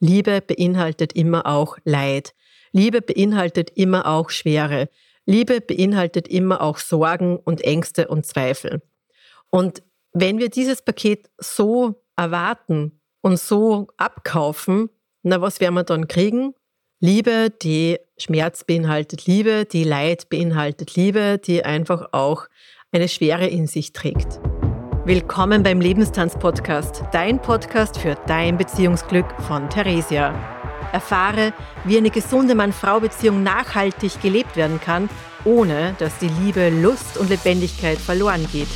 Liebe beinhaltet immer auch Leid. Liebe beinhaltet immer auch Schwere. Liebe beinhaltet immer auch Sorgen und Ängste und Zweifel. Und wenn wir dieses Paket so erwarten und so abkaufen, na, was werden wir dann kriegen? Liebe, die Schmerz beinhaltet, Liebe, die Leid beinhaltet, Liebe, die einfach auch eine Schwere in sich trägt. Willkommen beim Lebenstanz-Podcast, dein Podcast für dein Beziehungsglück von Theresia. Erfahre, wie eine gesunde Mann-Frau-Beziehung nachhaltig gelebt werden kann, ohne dass die Liebe, Lust und Lebendigkeit verloren geht.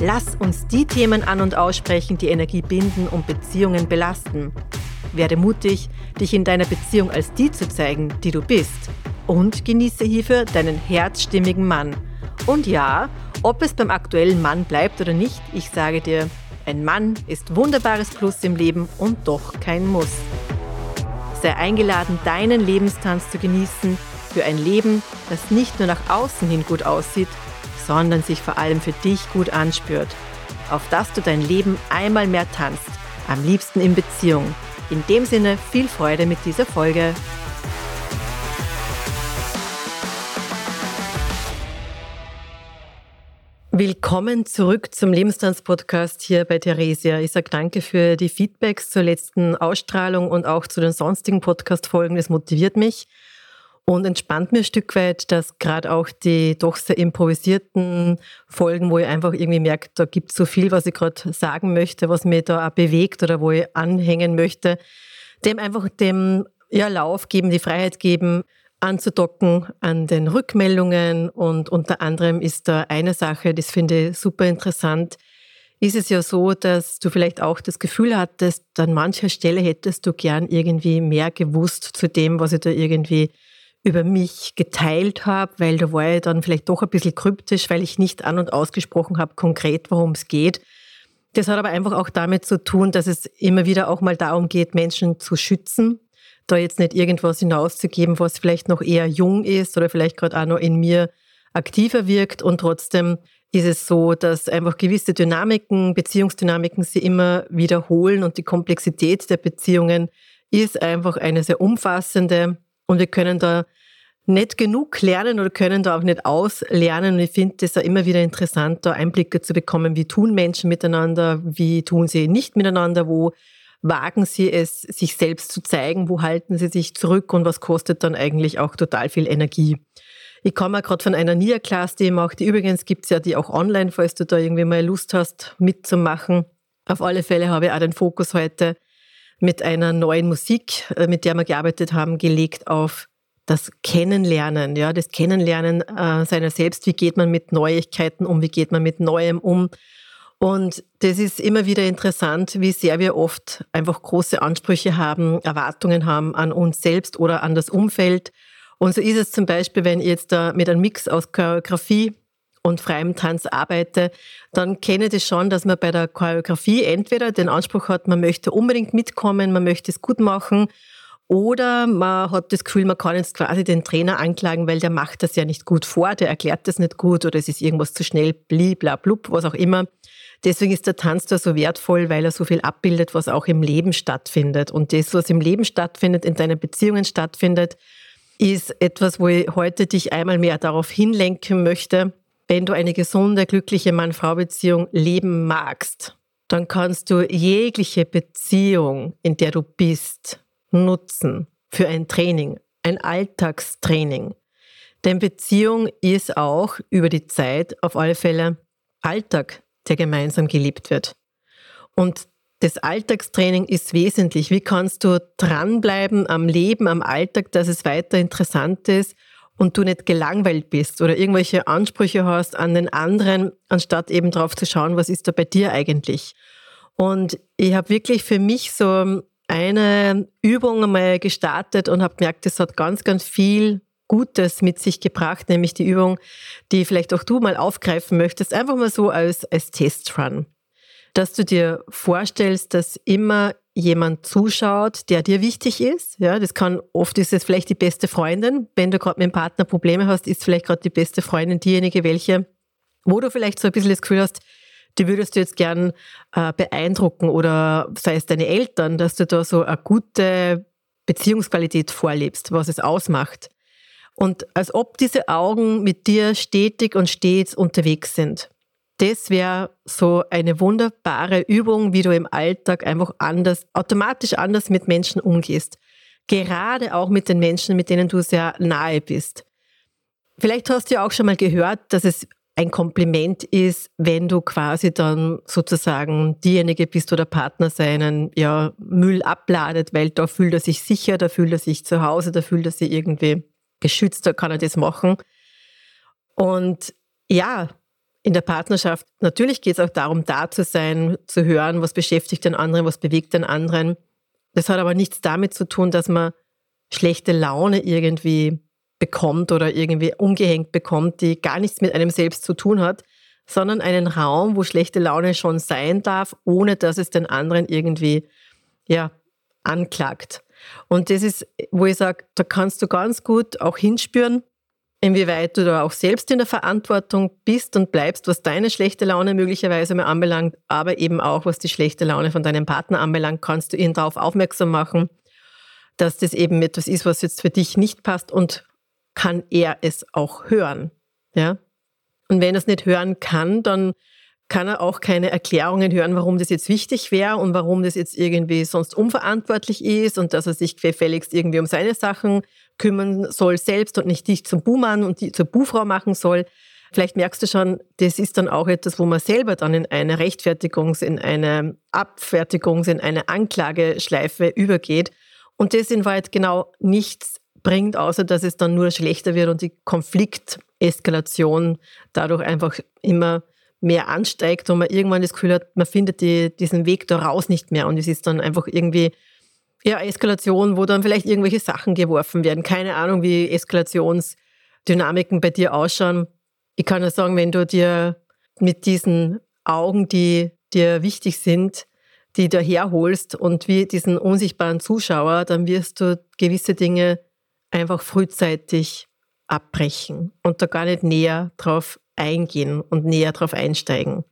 Lass uns die Themen an und aussprechen, die Energie binden und Beziehungen belasten. Werde mutig, dich in deiner Beziehung als die zu zeigen, die du bist. Und genieße hierfür deinen herzstimmigen Mann. Und ja, ob es beim aktuellen Mann bleibt oder nicht, ich sage dir, ein Mann ist wunderbares Plus im Leben und doch kein Muss. Sei eingeladen, deinen Lebenstanz zu genießen für ein Leben, das nicht nur nach außen hin gut aussieht, sondern sich vor allem für dich gut anspürt. Auf dass du dein Leben einmal mehr tanzt, am liebsten in Beziehung. In dem Sinne viel Freude mit dieser Folge. Willkommen zurück zum Lebenstanz-Podcast hier bei Theresia. Ich sage danke für die Feedbacks zur letzten Ausstrahlung und auch zu den sonstigen Podcast-Folgen. Das motiviert mich und entspannt mir ein Stück weit, dass gerade auch die doch sehr improvisierten Folgen, wo ich einfach irgendwie merke, da gibt es so viel, was ich gerade sagen möchte, was mir da auch bewegt oder wo ich anhängen möchte, dem einfach dem ja, Lauf geben, die Freiheit geben, anzudocken an den Rückmeldungen. Und unter anderem ist da eine Sache, das finde ich super interessant, ist es ja so, dass du vielleicht auch das Gefühl hattest, an mancher Stelle hättest du gern irgendwie mehr gewusst zu dem, was ich da irgendwie über mich geteilt habe, weil da war ich dann vielleicht doch ein bisschen kryptisch, weil ich nicht an und ausgesprochen habe konkret, worum es geht. Das hat aber einfach auch damit zu tun, dass es immer wieder auch mal darum geht, Menschen zu schützen da jetzt nicht irgendwas hinauszugeben, was vielleicht noch eher jung ist oder vielleicht gerade auch noch in mir aktiver wirkt. Und trotzdem ist es so, dass einfach gewisse Dynamiken, Beziehungsdynamiken sie immer wiederholen und die Komplexität der Beziehungen ist einfach eine sehr umfassende und wir können da nicht genug lernen oder können da auch nicht auslernen. Und ich finde es auch immer wieder interessant, da Einblicke zu bekommen, wie tun Menschen miteinander, wie tun sie nicht miteinander, wo wagen sie es, sich selbst zu zeigen, wo halten sie sich zurück und was kostet dann eigentlich auch total viel Energie. Ich komme gerade von einer Nia-Class, die ich mache. Die übrigens gibt es ja die auch online, falls du da irgendwie mal Lust hast, mitzumachen. Auf alle Fälle habe ich auch den Fokus heute mit einer neuen Musik, äh, mit der wir gearbeitet haben, gelegt auf das Kennenlernen, ja, das Kennenlernen äh, seiner selbst. Wie geht man mit Neuigkeiten um? Wie geht man mit Neuem um? Und das ist immer wieder interessant, wie sehr wir oft einfach große Ansprüche haben, Erwartungen haben an uns selbst oder an das Umfeld. Und so ist es zum Beispiel, wenn ich jetzt da mit einem Mix aus Choreografie und freiem Tanz arbeite, dann kenne ich das schon, dass man bei der Choreografie entweder den Anspruch hat, man möchte unbedingt mitkommen, man möchte es gut machen, oder man hat das Gefühl, man kann jetzt quasi den Trainer anklagen, weil der macht das ja nicht gut vor, der erklärt das nicht gut oder es ist irgendwas zu schnell, bliblablub, was auch immer. Deswegen ist der Tanz da so wertvoll, weil er so viel abbildet, was auch im Leben stattfindet. Und das, was im Leben stattfindet, in deinen Beziehungen stattfindet, ist etwas, wo ich heute dich einmal mehr darauf hinlenken möchte. Wenn du eine gesunde, glückliche Mann-Frau-Beziehung leben magst, dann kannst du jegliche Beziehung, in der du bist, nutzen für ein Training, ein Alltagstraining. Denn Beziehung ist auch über die Zeit auf alle Fälle Alltag der gemeinsam gelebt wird. Und das Alltagstraining ist wesentlich. Wie kannst du dranbleiben am Leben, am Alltag, dass es weiter interessant ist und du nicht gelangweilt bist oder irgendwelche Ansprüche hast an den anderen, anstatt eben drauf zu schauen, was ist da bei dir eigentlich. Und ich habe wirklich für mich so eine Übung einmal gestartet und habe gemerkt, es hat ganz, ganz viel Gutes mit sich gebracht, nämlich die Übung, die vielleicht auch du mal aufgreifen möchtest, einfach mal so als, als Testrun. Dass du dir vorstellst, dass immer jemand zuschaut, der dir wichtig ist. Ja, das kann, oft ist es vielleicht die beste Freundin. Wenn du gerade mit dem Partner Probleme hast, ist vielleicht gerade die beste Freundin diejenige, welche, wo du vielleicht so ein bisschen das Gefühl hast, die würdest du jetzt gern äh, beeindrucken oder sei es deine Eltern, dass du da so eine gute Beziehungsqualität vorlebst, was es ausmacht. Und als ob diese Augen mit dir stetig und stets unterwegs sind. Das wäre so eine wunderbare Übung, wie du im Alltag einfach anders, automatisch anders mit Menschen umgehst. Gerade auch mit den Menschen, mit denen du sehr nahe bist. Vielleicht hast du ja auch schon mal gehört, dass es ein Kompliment ist, wenn du quasi dann sozusagen diejenige bist oder Partner seinen ja, Müll abladet, weil da fühlt er sich sicher, da fühlt er sich zu Hause, da fühlt er sich irgendwie geschützt, da kann er das machen. Und ja, in der Partnerschaft, natürlich geht es auch darum, da zu sein, zu hören, was beschäftigt den anderen, was bewegt den anderen. Das hat aber nichts damit zu tun, dass man schlechte Laune irgendwie bekommt oder irgendwie umgehängt bekommt, die gar nichts mit einem selbst zu tun hat, sondern einen Raum, wo schlechte Laune schon sein darf, ohne dass es den anderen irgendwie ja, anklagt. Und das ist, wo ich sage, da kannst du ganz gut auch hinspüren, inwieweit du da auch selbst in der Verantwortung bist und bleibst, was deine schlechte Laune möglicherweise mal anbelangt, aber eben auch, was die schlechte Laune von deinem Partner anbelangt, kannst du ihn darauf aufmerksam machen, dass das eben etwas ist, was jetzt für dich nicht passt und kann er es auch hören. Ja? Und wenn er es nicht hören kann, dann kann er auch keine Erklärungen hören, warum das jetzt wichtig wäre und warum das jetzt irgendwie sonst unverantwortlich ist und dass er sich gefälligst irgendwie um seine Sachen kümmern soll selbst und nicht dich zum Buhmann und die zur Buhfrau machen soll. Vielleicht merkst du schon, das ist dann auch etwas, wo man selber dann in eine Rechtfertigungs-, in eine Abfertigungs-, in eine Anklageschleife übergeht. Und das in Wahrheit genau nichts bringt, außer dass es dann nur schlechter wird und die Konflikteskalation dadurch einfach immer mehr ansteigt und man irgendwann das Gefühl hat, man findet die, diesen Weg da raus nicht mehr und es ist dann einfach irgendwie ja, Eskalation, wo dann vielleicht irgendwelche Sachen geworfen werden. Keine Ahnung, wie Eskalationsdynamiken bei dir ausschauen. Ich kann nur sagen, wenn du dir mit diesen Augen, die dir wichtig sind, die du herholst und wie diesen unsichtbaren Zuschauer, dann wirst du gewisse Dinge einfach frühzeitig abbrechen und da gar nicht näher drauf eingehen und näher drauf einsteigen.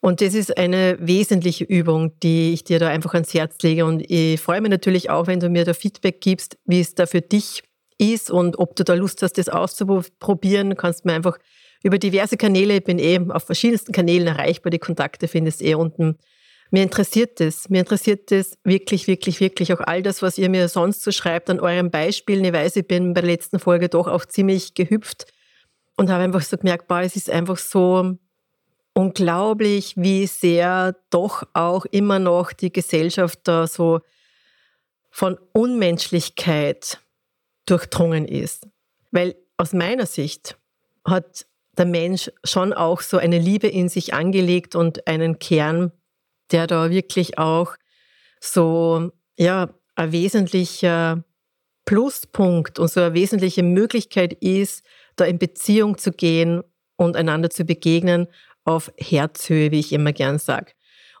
Und das ist eine wesentliche Übung, die ich dir da einfach ans Herz lege. Und ich freue mich natürlich auch, wenn du mir da Feedback gibst, wie es da für dich ist und ob du da Lust hast, das auszuprobieren. Du kannst mir einfach über diverse Kanäle, ich bin eh auf verschiedensten Kanälen erreichbar, die Kontakte findest du eh unten mir interessiert das. Mir interessiert das wirklich, wirklich, wirklich. Auch all das, was ihr mir sonst so schreibt an euren Beispielen. Ich weiß, ich bin bei der letzten Folge doch auch ziemlich gehüpft und habe einfach so gemerkt, boah, es ist einfach so unglaublich, wie sehr doch auch immer noch die Gesellschaft da so von Unmenschlichkeit durchdrungen ist. Weil aus meiner Sicht hat der Mensch schon auch so eine Liebe in sich angelegt und einen Kern, der da wirklich auch so, ja, ein wesentlicher Pluspunkt und so eine wesentliche Möglichkeit ist, da in Beziehung zu gehen und einander zu begegnen auf Herzhöhe, wie ich immer gern sage.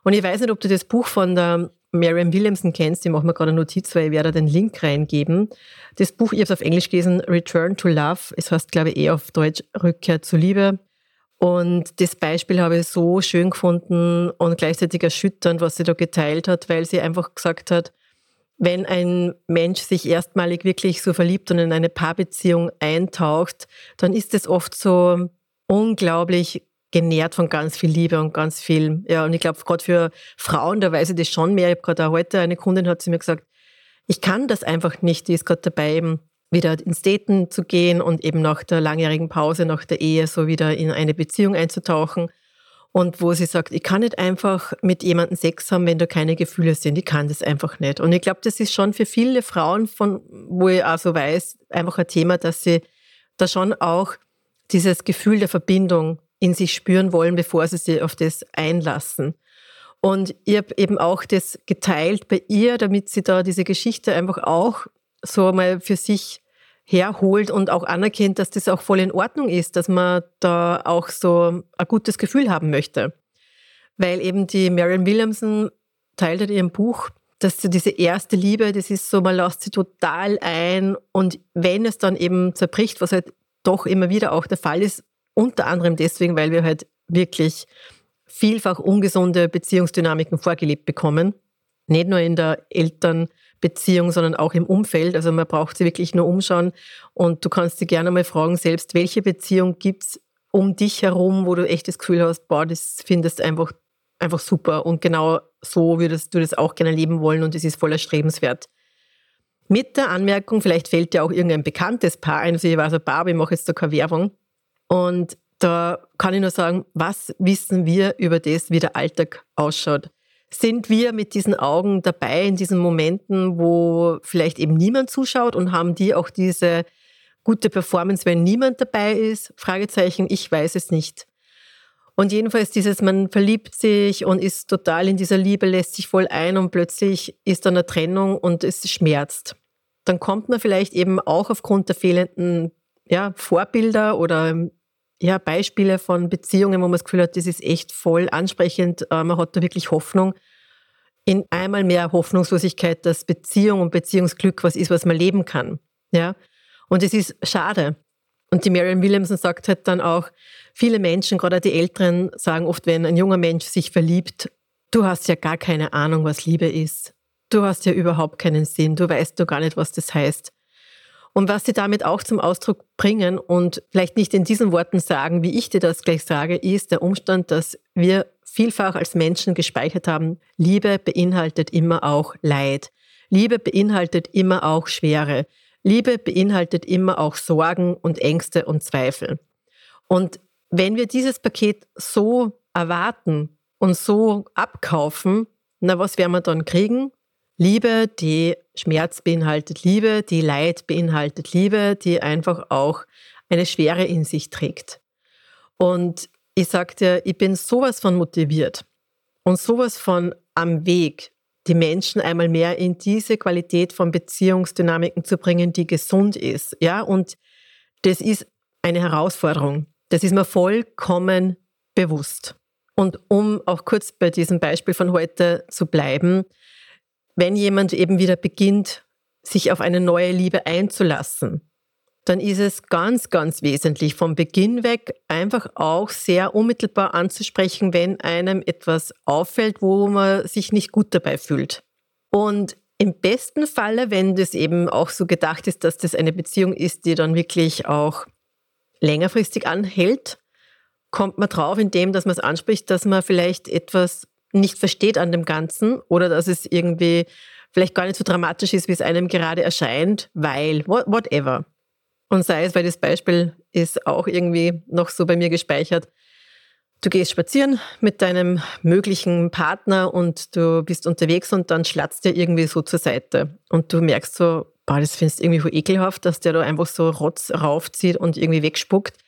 Und ich weiß nicht, ob du das Buch von der Marianne Williamson kennst, die machen mir gerade eine Notiz, weil ich werde den Link reingeben. Das Buch, ich habe es auf Englisch gelesen, Return to Love. Es heißt, glaube ich, eher auf Deutsch Rückkehr zur Liebe. Und das Beispiel habe ich so schön gefunden und gleichzeitig erschütternd, was sie da geteilt hat, weil sie einfach gesagt hat, wenn ein Mensch sich erstmalig wirklich so verliebt und in eine Paarbeziehung eintaucht, dann ist es oft so unglaublich genährt von ganz viel Liebe und ganz viel, ja, und ich glaube, gerade für Frauen, da weiß ich das schon mehr. Ich habe gerade heute eine Kundin hat sie mir gesagt, ich kann das einfach nicht, die ist gerade dabei, eben wieder ins Daten zu gehen und eben nach der langjährigen Pause, nach der Ehe so wieder in eine Beziehung einzutauchen. Und wo sie sagt, ich kann nicht einfach mit jemandem Sex haben, wenn da keine Gefühle sind. Ich kann das einfach nicht. Und ich glaube, das ist schon für viele Frauen, von, wo ich auch so weiß, einfach ein Thema, dass sie da schon auch dieses Gefühl der Verbindung in sich spüren wollen, bevor sie sich auf das einlassen. Und ich habe eben auch das geteilt bei ihr, damit sie da diese Geschichte einfach auch so mal für sich herholt und auch anerkennt, dass das auch voll in Ordnung ist, dass man da auch so ein gutes Gefühl haben möchte. Weil eben die Marion Williamson teilt in ihrem Buch, dass so diese erste Liebe, das ist so, man lässt sie total ein und wenn es dann eben zerbricht, was halt doch immer wieder auch der Fall ist, unter anderem deswegen, weil wir halt wirklich vielfach ungesunde Beziehungsdynamiken vorgelebt bekommen. Nicht nur in der Elternbeziehung, sondern auch im Umfeld. Also man braucht sie wirklich nur umschauen. Und du kannst dir gerne mal fragen, selbst welche Beziehung gibt es um dich herum, wo du echt das Gefühl hast, boah, das findest einfach, einfach super. Und genau so würdest du das auch gerne leben wollen und es ist voll erstrebenswert. Mit der Anmerkung, vielleicht fällt dir auch irgendein bekanntes Paar ein. Also ich weiß ein Paar, ich mache jetzt da keine Werbung. Und da kann ich nur sagen, was wissen wir über das, wie der Alltag ausschaut? Sind wir mit diesen Augen dabei in diesen Momenten, wo vielleicht eben niemand zuschaut und haben die auch diese gute Performance, wenn niemand dabei ist? Fragezeichen, ich weiß es nicht. Und jedenfalls dieses, man verliebt sich und ist total in dieser Liebe, lässt sich voll ein und plötzlich ist dann eine Trennung und es schmerzt. Dann kommt man vielleicht eben auch aufgrund der fehlenden ja, Vorbilder oder ja, Beispiele von Beziehungen, wo man das Gefühl hat, das ist echt voll ansprechend, äh, man hat da wirklich Hoffnung. In einmal mehr Hoffnungslosigkeit, dass Beziehung und Beziehungsglück was ist, was man leben kann. Ja? Und es ist schade. Und die Marianne Williamson sagt halt dann auch, viele Menschen, gerade die Älteren, sagen oft, wenn ein junger Mensch sich verliebt, du hast ja gar keine Ahnung, was Liebe ist. Du hast ja überhaupt keinen Sinn. Du weißt doch gar nicht, was das heißt. Und was sie damit auch zum Ausdruck bringen und vielleicht nicht in diesen Worten sagen, wie ich dir das gleich sage, ist der Umstand, dass wir vielfach als Menschen gespeichert haben, Liebe beinhaltet immer auch Leid. Liebe beinhaltet immer auch Schwere. Liebe beinhaltet immer auch Sorgen und Ängste und Zweifel. Und wenn wir dieses Paket so erwarten und so abkaufen, na, was werden wir dann kriegen? Liebe, die Schmerz beinhaltet Liebe, die Leid beinhaltet Liebe, die einfach auch eine Schwere in sich trägt. Und ich sagte, ich bin sowas von motiviert und sowas von am Weg, die Menschen einmal mehr in diese Qualität von Beziehungsdynamiken zu bringen, die gesund ist. Ja, und das ist eine Herausforderung. Das ist mir vollkommen bewusst. Und um auch kurz bei diesem Beispiel von heute zu bleiben, wenn jemand eben wieder beginnt, sich auf eine neue Liebe einzulassen, dann ist es ganz, ganz wesentlich vom Beginn weg einfach auch sehr unmittelbar anzusprechen, wenn einem etwas auffällt, wo man sich nicht gut dabei fühlt. Und im besten Falle, wenn das eben auch so gedacht ist, dass das eine Beziehung ist, die dann wirklich auch längerfristig anhält, kommt man drauf, indem dass man es anspricht, dass man vielleicht etwas nicht versteht an dem Ganzen oder dass es irgendwie vielleicht gar nicht so dramatisch ist, wie es einem gerade erscheint, weil, whatever. Und sei es, weil das Beispiel ist auch irgendwie noch so bei mir gespeichert. Du gehst spazieren mit deinem möglichen Partner und du bist unterwegs und dann schlatzt der irgendwie so zur Seite. Und du merkst so, boah, das findest du irgendwie ekelhaft, dass der da einfach so Rotz raufzieht und irgendwie wegspuckt.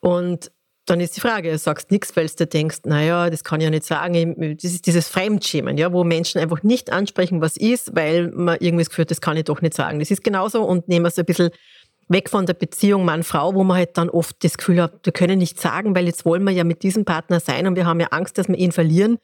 Und dann ist die Frage, sagst nichts, weil du denkst, naja, das kann ich ja nicht sagen. Das ist dieses Fremdschämen, ja, wo Menschen einfach nicht ansprechen, was ist, weil man irgendwie das Gefühl hat, das kann ich doch nicht sagen. Das ist genauso und nehmen wir es ein bisschen weg von der Beziehung Mann-Frau, wo man halt dann oft das Gefühl hat, wir können nichts sagen, weil jetzt wollen wir ja mit diesem Partner sein und wir haben ja Angst, dass wir ihn verlieren.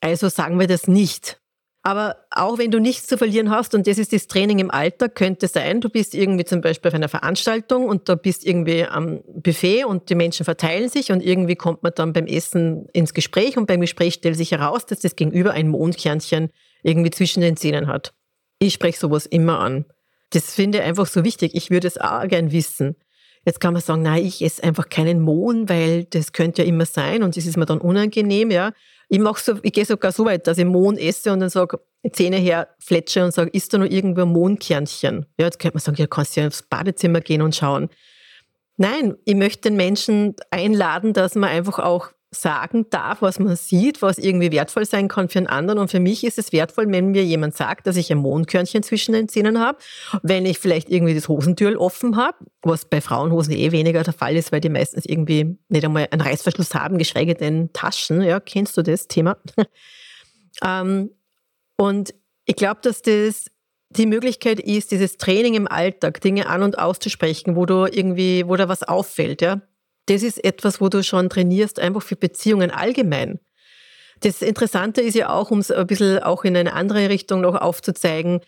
Also sagen wir das nicht. Aber auch wenn du nichts zu verlieren hast, und das ist das Training im Alltag, könnte sein, du bist irgendwie zum Beispiel auf einer Veranstaltung und da bist irgendwie am Buffet und die Menschen verteilen sich und irgendwie kommt man dann beim Essen ins Gespräch und beim Gespräch stellt sich heraus, dass das Gegenüber ein Mondkernchen irgendwie zwischen den Zähnen hat. Ich spreche sowas immer an. Das finde ich einfach so wichtig. Ich würde es auch gern wissen. Jetzt kann man sagen, nein, ich esse einfach keinen Mohn, weil das könnte ja immer sein und das ist mir dann unangenehm, ja. Ich mache so, ich gehe sogar so weit, dass ich Mohn esse und dann sage, Zähne her, fletsche und sage, ist da noch irgendwo ein Mohnkernchen? Ja, jetzt könnte man sagen, ja, kannst du ja aufs Badezimmer gehen und schauen. Nein, ich möchte den Menschen einladen, dass man einfach auch sagen darf, was man sieht, was irgendwie wertvoll sein kann für einen anderen. Und für mich ist es wertvoll, wenn mir jemand sagt, dass ich ein Mondkörnchen zwischen den Zähnen habe, wenn ich vielleicht irgendwie das Hosentürl offen habe, was bei Frauenhosen eh weniger der Fall ist, weil die meistens irgendwie nicht einmal einen Reißverschluss haben, geschweige denn Taschen. Ja, kennst du das Thema? ähm, und ich glaube, dass das die Möglichkeit ist, dieses Training im Alltag, Dinge an- und auszusprechen, wo du irgendwie, wo da was auffällt, ja das ist etwas, wo du schon trainierst, einfach für Beziehungen allgemein. Das Interessante ist ja auch, um es ein bisschen auch in eine andere Richtung noch aufzuzeigen,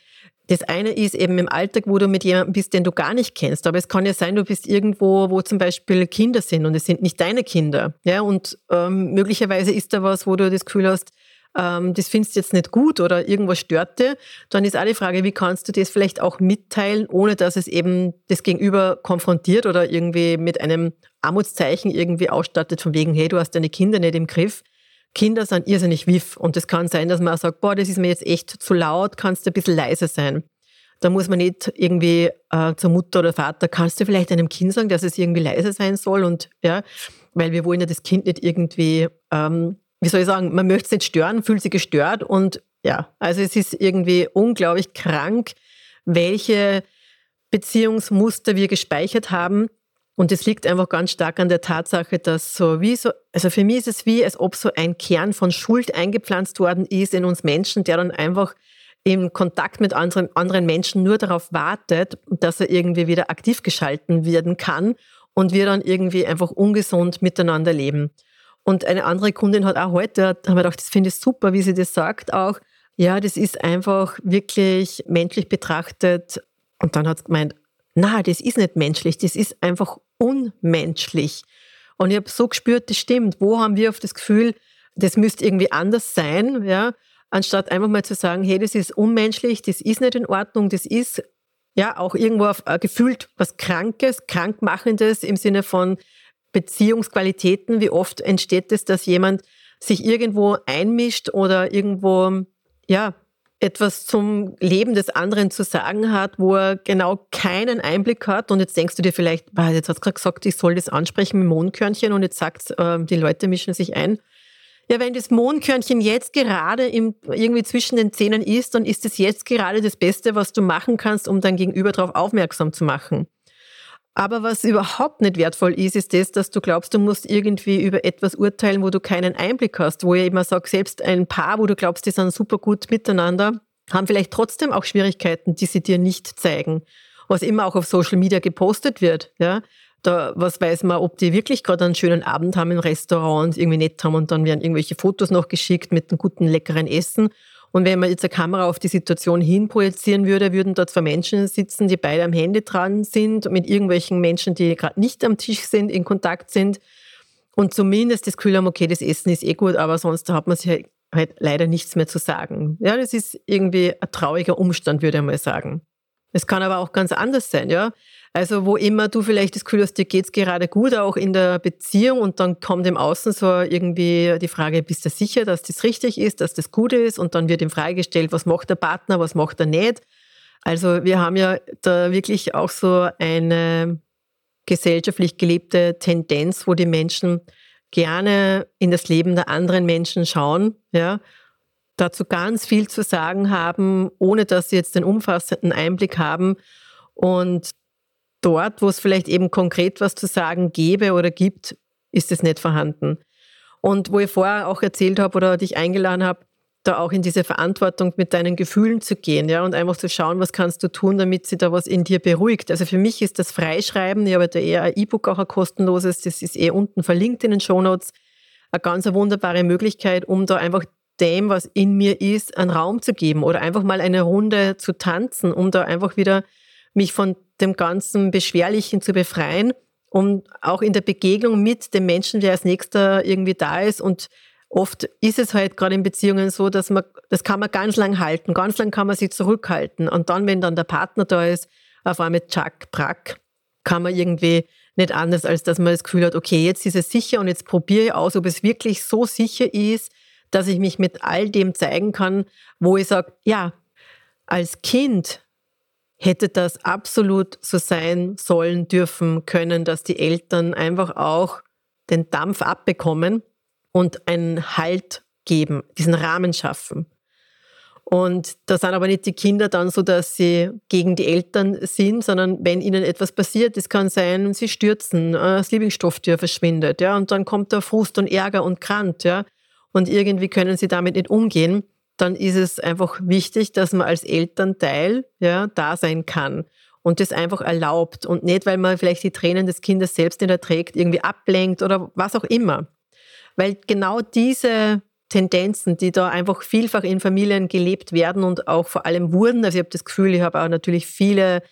das eine ist eben im Alltag, wo du mit jemandem bist, den du gar nicht kennst. Aber es kann ja sein, du bist irgendwo, wo zum Beispiel Kinder sind und es sind nicht deine Kinder. Ja, und ähm, möglicherweise ist da was, wo du das Gefühl hast, ähm, das findest du jetzt nicht gut oder irgendwas stört dir. Dann ist auch die Frage, wie kannst du das vielleicht auch mitteilen, ohne dass es eben das Gegenüber konfrontiert oder irgendwie mit einem Armutszeichen irgendwie ausstattet, von wegen, hey, du hast deine Kinder nicht im Griff. Kinder sind irrsinnig wiff und es kann sein, dass man auch sagt, boah, das ist mir jetzt echt zu laut, kannst du ein bisschen leiser sein. Da muss man nicht irgendwie äh, zur Mutter oder Vater, kannst du vielleicht einem Kind sagen, dass es irgendwie leiser sein soll und ja, weil wir wollen ja das Kind nicht irgendwie, ähm, wie soll ich sagen, man möchte es nicht stören, fühlt sich gestört und ja, also es ist irgendwie unglaublich krank, welche Beziehungsmuster wir gespeichert haben, und es liegt einfach ganz stark an der Tatsache, dass so wie so, also für mich ist es wie, als ob so ein Kern von Schuld eingepflanzt worden ist in uns Menschen, der dann einfach im Kontakt mit anderen, anderen Menschen nur darauf wartet, dass er irgendwie wieder aktiv geschalten werden kann und wir dann irgendwie einfach ungesund miteinander leben. Und eine andere Kundin hat auch heute, haben wir gedacht, das finde ich super, wie sie das sagt auch. Ja, das ist einfach wirklich menschlich betrachtet. Und dann hat sie gemeint, na, das ist nicht menschlich, das ist einfach unmenschlich. Und ich habe so gespürt, das stimmt. Wo haben wir auf das Gefühl, das müsste irgendwie anders sein, ja, anstatt einfach mal zu sagen, hey, das ist unmenschlich, das ist nicht in Ordnung, das ist ja auch irgendwo auf, äh, gefühlt was Krankes, Krankmachendes im Sinne von Beziehungsqualitäten. Wie oft entsteht es, dass jemand sich irgendwo einmischt oder irgendwo ja etwas zum Leben des anderen zu sagen hat, wo er genau keinen Einblick hat. Und jetzt denkst du dir vielleicht, jetzt hat es gerade gesagt, ich soll das ansprechen mit Mondkörnchen und jetzt sagt äh, die Leute mischen sich ein. Ja, wenn das Mondkörnchen jetzt gerade im, irgendwie zwischen den Zähnen ist, dann ist es jetzt gerade das Beste, was du machen kannst, um dein Gegenüber darauf aufmerksam zu machen. Aber was überhaupt nicht wertvoll ist, ist das, dass du glaubst, du musst irgendwie über etwas urteilen, wo du keinen Einblick hast. Wo ich immer sage, selbst ein Paar, wo du glaubst, die sind super gut miteinander, haben vielleicht trotzdem auch Schwierigkeiten, die sie dir nicht zeigen. Was immer auch auf Social Media gepostet wird. Ja? Da, was weiß man, ob die wirklich gerade einen schönen Abend haben im Restaurant irgendwie nett haben und dann werden irgendwelche Fotos noch geschickt mit einem guten, leckeren Essen. Und wenn man jetzt eine Kamera auf die Situation hin projizieren würde, würden dort zwei Menschen sitzen, die beide am Handy dran sind, mit irgendwelchen Menschen, die gerade nicht am Tisch sind, in Kontakt sind und zumindest das Gefühl haben, okay, das Essen ist eh gut, aber sonst hat man sich halt, halt leider nichts mehr zu sagen. Ja, das ist irgendwie ein trauriger Umstand, würde ich mal sagen. Es kann aber auch ganz anders sein, ja. Also wo immer du vielleicht das Gefühl hast, dir geht's gerade gut, auch in der Beziehung und dann kommt im Außen so irgendwie die Frage, bist du sicher, dass das richtig ist, dass das gut ist? Und dann wird ihm freigestellt, was macht der Partner, was macht er nicht. Also wir haben ja da wirklich auch so eine gesellschaftlich gelebte Tendenz, wo die Menschen gerne in das Leben der anderen Menschen schauen, ja, dazu ganz viel zu sagen haben, ohne dass sie jetzt den umfassenden Einblick haben. Und dort, wo es vielleicht eben konkret was zu sagen gäbe oder gibt, ist es nicht vorhanden. Und wo ich vorher auch erzählt habe oder dich eingeladen habe, da auch in diese Verantwortung mit deinen Gefühlen zu gehen, ja, und einfach zu schauen, was kannst du tun, damit sie da was in dir beruhigt. Also für mich ist das Freischreiben, ich habe da eher ein E-Book auch ein kostenloses, das ist eh unten verlinkt in den Shownotes, eine ganz wunderbare Möglichkeit, um da einfach dem, was in mir ist, einen Raum zu geben oder einfach mal eine Runde zu tanzen, um da einfach wieder mich von dem ganzen Beschwerlichen zu befreien, um auch in der Begegnung mit dem Menschen, der als nächster irgendwie da ist. Und oft ist es halt gerade in Beziehungen so, dass man, das kann man ganz lang halten, ganz lang kann man sich zurückhalten. Und dann, wenn dann der Partner da ist, auf einmal Chuck, Brack, kann man irgendwie nicht anders, als dass man das Gefühl hat, okay, jetzt ist es sicher und jetzt probiere ich aus, ob es wirklich so sicher ist, dass ich mich mit all dem zeigen kann, wo ich sage, ja, als Kind hätte das absolut so sein sollen, dürfen, können, dass die Eltern einfach auch den Dampf abbekommen und einen Halt geben, diesen Rahmen schaffen. Und da sind aber nicht die Kinder dann so, dass sie gegen die Eltern sind, sondern wenn ihnen etwas passiert, es kann sein, sie stürzen, äh, das Lieblingsstofftür verschwindet, ja, und dann kommt der Frust und Ärger und Krant, ja, und irgendwie können sie damit nicht umgehen dann ist es einfach wichtig, dass man als Elternteil ja, da sein kann und das einfach erlaubt und nicht, weil man vielleicht die Tränen des Kindes selbst nicht erträgt, irgendwie ablenkt oder was auch immer. Weil genau diese Tendenzen, die da einfach vielfach in Familien gelebt werden und auch vor allem wurden. Also ich habe das Gefühl, ich habe auch natürlich viele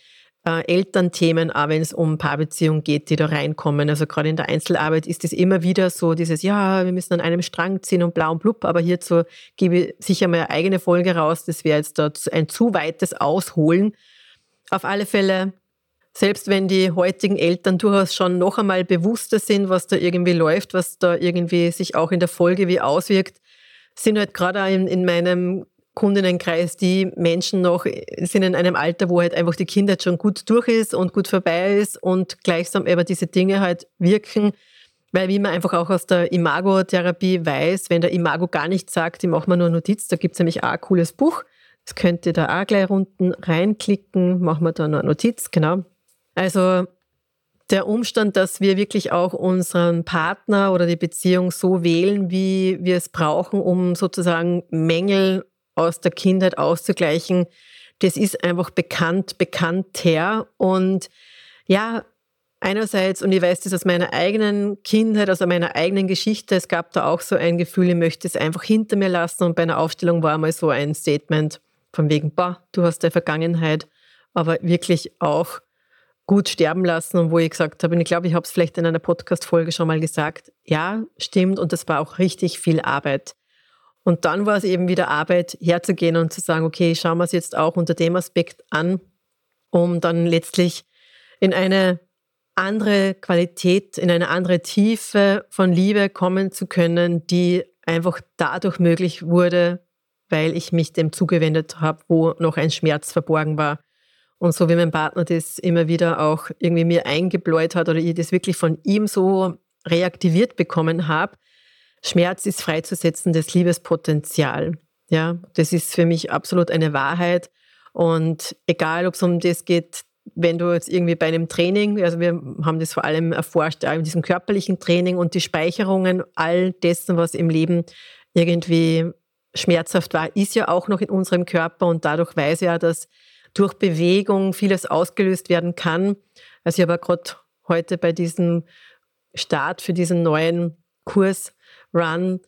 äh, Elternthemen, auch wenn es um Paarbeziehungen geht, die da reinkommen. Also gerade in der Einzelarbeit ist es immer wieder so dieses, ja, wir müssen an einem Strang ziehen und blau und blub, aber hierzu gebe ich sicher mal eine eigene Folge raus. Das wäre jetzt dort ein zu weites Ausholen. Auf alle Fälle, selbst wenn die heutigen Eltern durchaus schon noch einmal bewusster sind, was da irgendwie läuft, was da irgendwie sich auch in der Folge wie auswirkt, sind halt gerade in, in meinem Kundenenkreis, die Menschen noch sind in einem Alter, wo halt einfach die Kindheit schon gut durch ist und gut vorbei ist und gleichsam aber diese Dinge halt wirken, weil wie man einfach auch aus der Imago-Therapie weiß, wenn der Imago gar nichts sagt, ich mache mir nur Notiz, da gibt es nämlich auch ein cooles Buch, das könnt ihr da auch gleich unten reinklicken, machen wir da noch eine Notiz, genau. Also der Umstand, dass wir wirklich auch unseren Partner oder die Beziehung so wählen, wie wir es brauchen, um sozusagen Mängel aus der Kindheit auszugleichen, das ist einfach bekannt, bekannter. Und ja, einerseits, und ich weiß das aus meiner eigenen Kindheit, aus meiner eigenen Geschichte, es gab da auch so ein Gefühl, ich möchte es einfach hinter mir lassen. Und bei einer Aufstellung war mal so ein Statement von wegen, boah, du hast der Vergangenheit, aber wirklich auch gut sterben lassen und wo ich gesagt habe, und ich glaube, ich habe es vielleicht in einer Podcast-Folge schon mal gesagt, ja, stimmt, und das war auch richtig viel Arbeit. Und dann war es eben wieder Arbeit, herzugehen und zu sagen, okay, schauen wir es jetzt auch unter dem Aspekt an, um dann letztlich in eine andere Qualität, in eine andere Tiefe von Liebe kommen zu können, die einfach dadurch möglich wurde, weil ich mich dem zugewendet habe, wo noch ein Schmerz verborgen war. Und so wie mein Partner das immer wieder auch irgendwie mir eingebläut hat oder ich das wirklich von ihm so reaktiviert bekommen habe, Schmerz ist freizusetzendes Liebespotenzial. Ja, das ist für mich absolut eine Wahrheit. Und egal, ob es um das geht, wenn du jetzt irgendwie bei einem Training, also wir haben das vor allem erforscht, in diesem körperlichen Training und die Speicherungen all dessen, was im Leben irgendwie schmerzhaft war, ist ja auch noch in unserem Körper und dadurch weiß ja, dass durch Bewegung vieles ausgelöst werden kann. Also ich habe gerade heute bei diesem Start für diesen neuen Kurs Run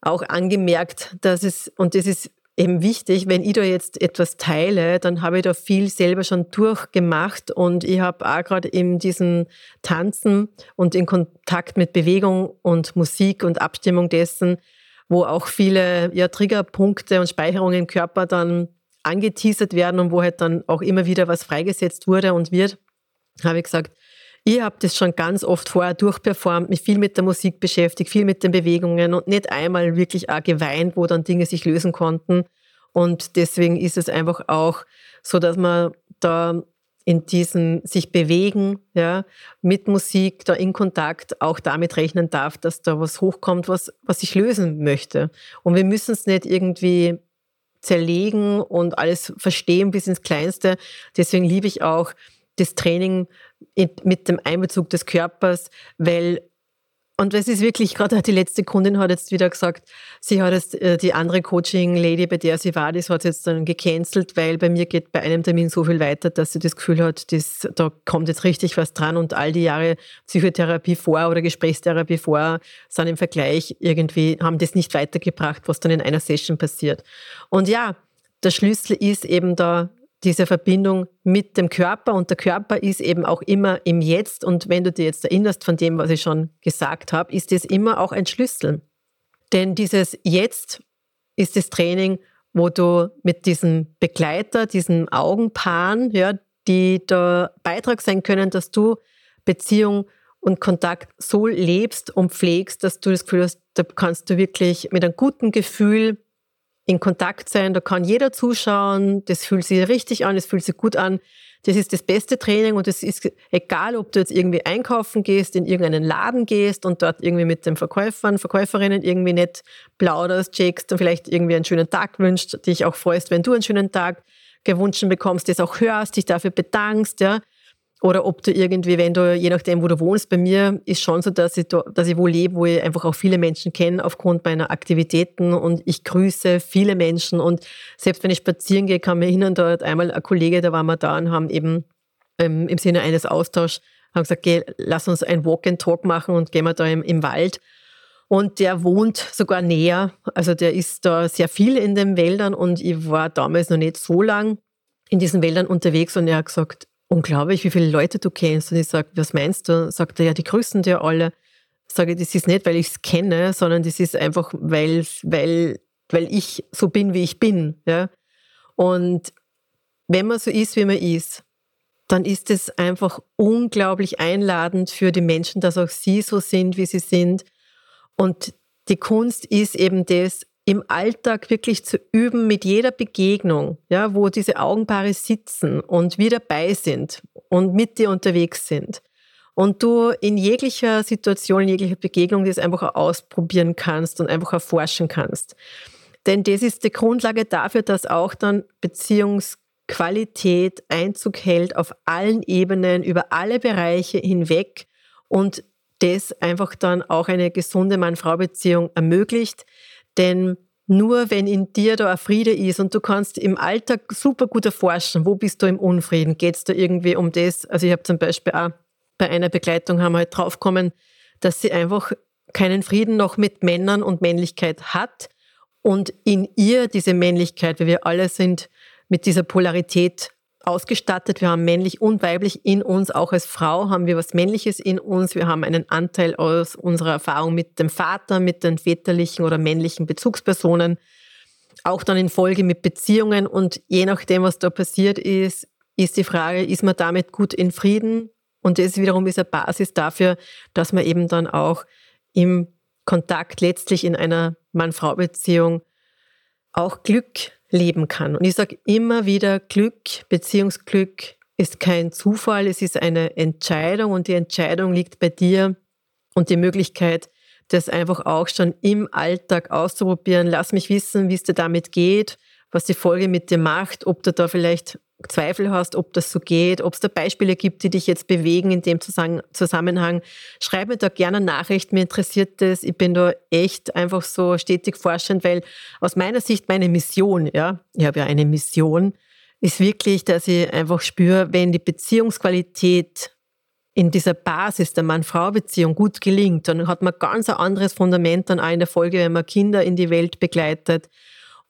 auch angemerkt, dass es, und das ist eben wichtig, wenn ich da jetzt etwas teile, dann habe ich da viel selber schon durchgemacht und ich habe auch gerade in diesem Tanzen und in Kontakt mit Bewegung und Musik und Abstimmung dessen, wo auch viele ja, Triggerpunkte und Speicherungen im Körper dann angeteasert werden und wo halt dann auch immer wieder was freigesetzt wurde und wird, habe ich gesagt, ich habe das schon ganz oft vorher durchperformt, mich viel mit der Musik beschäftigt, viel mit den Bewegungen und nicht einmal wirklich auch geweint, wo dann Dinge sich lösen konnten. Und deswegen ist es einfach auch so, dass man da in diesem sich bewegen, ja, mit Musik, da in Kontakt auch damit rechnen darf, dass da was hochkommt, was, was sich lösen möchte. Und wir müssen es nicht irgendwie zerlegen und alles verstehen bis ins Kleinste. Deswegen liebe ich auch das Training mit dem Einbezug des Körpers, weil und es ist wirklich, gerade die letzte Kundin hat jetzt wieder gesagt, sie hat jetzt äh, die andere Coaching-Lady, bei der sie war, das hat jetzt dann gecancelt, weil bei mir geht bei einem Termin so viel weiter, dass sie das Gefühl hat, das, da kommt jetzt richtig was dran und all die Jahre Psychotherapie vor oder Gesprächstherapie vor sind im Vergleich irgendwie, haben das nicht weitergebracht, was dann in einer Session passiert. Und ja, der Schlüssel ist eben da diese Verbindung mit dem Körper und der Körper ist eben auch immer im Jetzt und wenn du dir jetzt erinnerst von dem, was ich schon gesagt habe, ist es immer auch ein Schlüssel. Denn dieses Jetzt ist das Training, wo du mit diesem Begleiter, diesen Augenpaaren, ja, die da Beitrag sein können, dass du Beziehung und Kontakt so lebst und pflegst, dass du das Gefühl hast, da kannst du wirklich mit einem guten Gefühl in Kontakt sein. Da kann jeder zuschauen. Das fühlt sich richtig an, das fühlt sich gut an. Das ist das beste Training und es ist egal, ob du jetzt irgendwie einkaufen gehst, in irgendeinen Laden gehst und dort irgendwie mit den Verkäufern, Verkäuferinnen irgendwie nicht plauderst, checkst und vielleicht irgendwie einen schönen Tag wünscht, dich auch freust, wenn du einen schönen Tag gewünscht bekommst, das auch hörst, dich dafür bedankst, ja. Oder ob du irgendwie, wenn du, je nachdem, wo du wohnst, bei mir ist schon so, dass ich, da, dass ich wo lebe, wo ich einfach auch viele Menschen kenne aufgrund meiner Aktivitäten und ich grüße viele Menschen und selbst wenn ich spazieren gehe, kann mir erinnern, da hat einmal ein Kollege, da waren wir da und haben eben ähm, im Sinne eines Austauschs haben gesagt, geh, lass uns ein Walk and Talk machen und gehen wir da im, im Wald. Und der wohnt sogar näher. Also der ist da sehr viel in den Wäldern und ich war damals noch nicht so lang in diesen Wäldern unterwegs und er hat gesagt, unglaublich, wie viele Leute du kennst. Und ich sage, was meinst du? Sagt er, ja, die grüßen dir alle. Sage, das ist nicht, weil ich es kenne, sondern das ist einfach, weil, weil, weil ich so bin, wie ich bin. Ja? Und wenn man so ist, wie man ist, dann ist es einfach unglaublich einladend für die Menschen, dass auch sie so sind, wie sie sind. Und die Kunst ist eben das, im Alltag wirklich zu üben mit jeder Begegnung, ja, wo diese Augenpaare sitzen und wir dabei sind und mit dir unterwegs sind. Und du in jeglicher Situation, in jeglicher Begegnung das einfach ausprobieren kannst und einfach erforschen kannst. Denn das ist die Grundlage dafür, dass auch dann Beziehungsqualität Einzug hält auf allen Ebenen, über alle Bereiche hinweg und das einfach dann auch eine gesunde Mann-Frau-Beziehung ermöglicht. Denn nur wenn in dir da ein Friede ist und du kannst im Alltag super gut erforschen, wo bist du im Unfrieden, geht es da irgendwie um das? Also ich habe zum Beispiel auch bei einer Begleitung haben wir halt draufgekommen, dass sie einfach keinen Frieden noch mit Männern und Männlichkeit hat und in ihr diese Männlichkeit, weil wir alle sind mit dieser Polarität ausgestattet. Wir haben männlich und weiblich in uns. Auch als Frau haben wir was Männliches in uns. Wir haben einen Anteil aus unserer Erfahrung mit dem Vater, mit den väterlichen oder männlichen Bezugspersonen. Auch dann in Folge mit Beziehungen. Und je nachdem, was da passiert ist, ist die Frage, ist man damit gut in Frieden? Und das wiederum ist eine Basis dafür, dass man eben dann auch im Kontakt letztlich in einer Mann-Frau-Beziehung auch Glück leben kann. Und ich sage immer wieder, Glück, Beziehungsglück ist kein Zufall, es ist eine Entscheidung und die Entscheidung liegt bei dir und die Möglichkeit, das einfach auch schon im Alltag auszuprobieren. Lass mich wissen, wie es dir damit geht, was die Folge mit dir macht, ob du da vielleicht Zweifel hast, ob das so geht, ob es da Beispiele gibt, die dich jetzt bewegen in dem Zusammenhang, schreib mir da gerne eine Nachricht, mir interessiert das. Ich bin da echt einfach so stetig forschend, weil aus meiner Sicht meine Mission, ja, ich habe ja eine Mission, ist wirklich, dass ich einfach spüre, wenn die Beziehungsqualität in dieser Basis der Mann-Frau-Beziehung gut gelingt, dann hat man ganz ein anderes Fundament dann auch in der Folge, wenn man Kinder in die Welt begleitet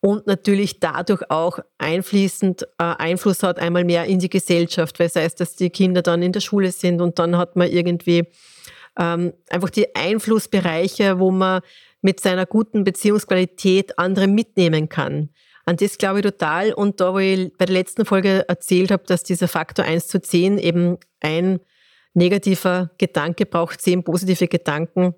und natürlich dadurch auch einfließend äh, Einfluss hat einmal mehr in die Gesellschaft, weil es heißt, dass die Kinder dann in der Schule sind und dann hat man irgendwie ähm, einfach die Einflussbereiche, wo man mit seiner guten Beziehungsqualität andere mitnehmen kann. An das glaube ich total. Und da, wo ich bei der letzten Folge erzählt habe, dass dieser Faktor 1 zu 10 eben ein negativer Gedanke braucht, 10 positive Gedanken,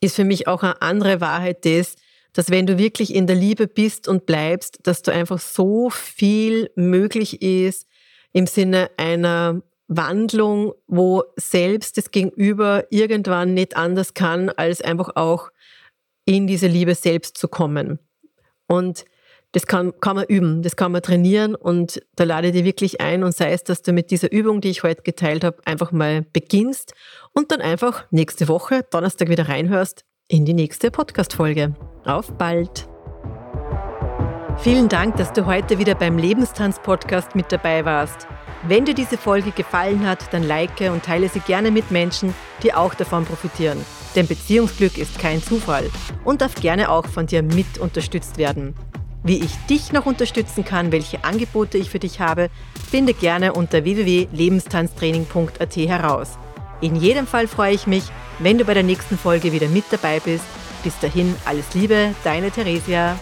ist für mich auch eine andere Wahrheit das, dass wenn du wirklich in der Liebe bist und bleibst, dass du einfach so viel möglich ist im Sinne einer Wandlung, wo selbst das Gegenüber irgendwann nicht anders kann, als einfach auch in diese Liebe selbst zu kommen. Und das kann, kann man üben, das kann man trainieren und da lade ich dir wirklich ein und sei es, dass du mit dieser Übung, die ich heute geteilt habe, einfach mal beginnst und dann einfach nächste Woche, Donnerstag wieder reinhörst in die nächste Podcast-Folge. Auf bald! Vielen Dank, dass du heute wieder beim Lebenstanz-Podcast mit dabei warst. Wenn dir diese Folge gefallen hat, dann like und teile sie gerne mit Menschen, die auch davon profitieren. Denn Beziehungsglück ist kein Zufall und darf gerne auch von dir mit unterstützt werden. Wie ich dich noch unterstützen kann, welche Angebote ich für dich habe, finde gerne unter www.lebenstanztraining.at heraus. In jedem Fall freue ich mich, wenn du bei der nächsten Folge wieder mit dabei bist bis dahin alles Liebe, deine Theresia.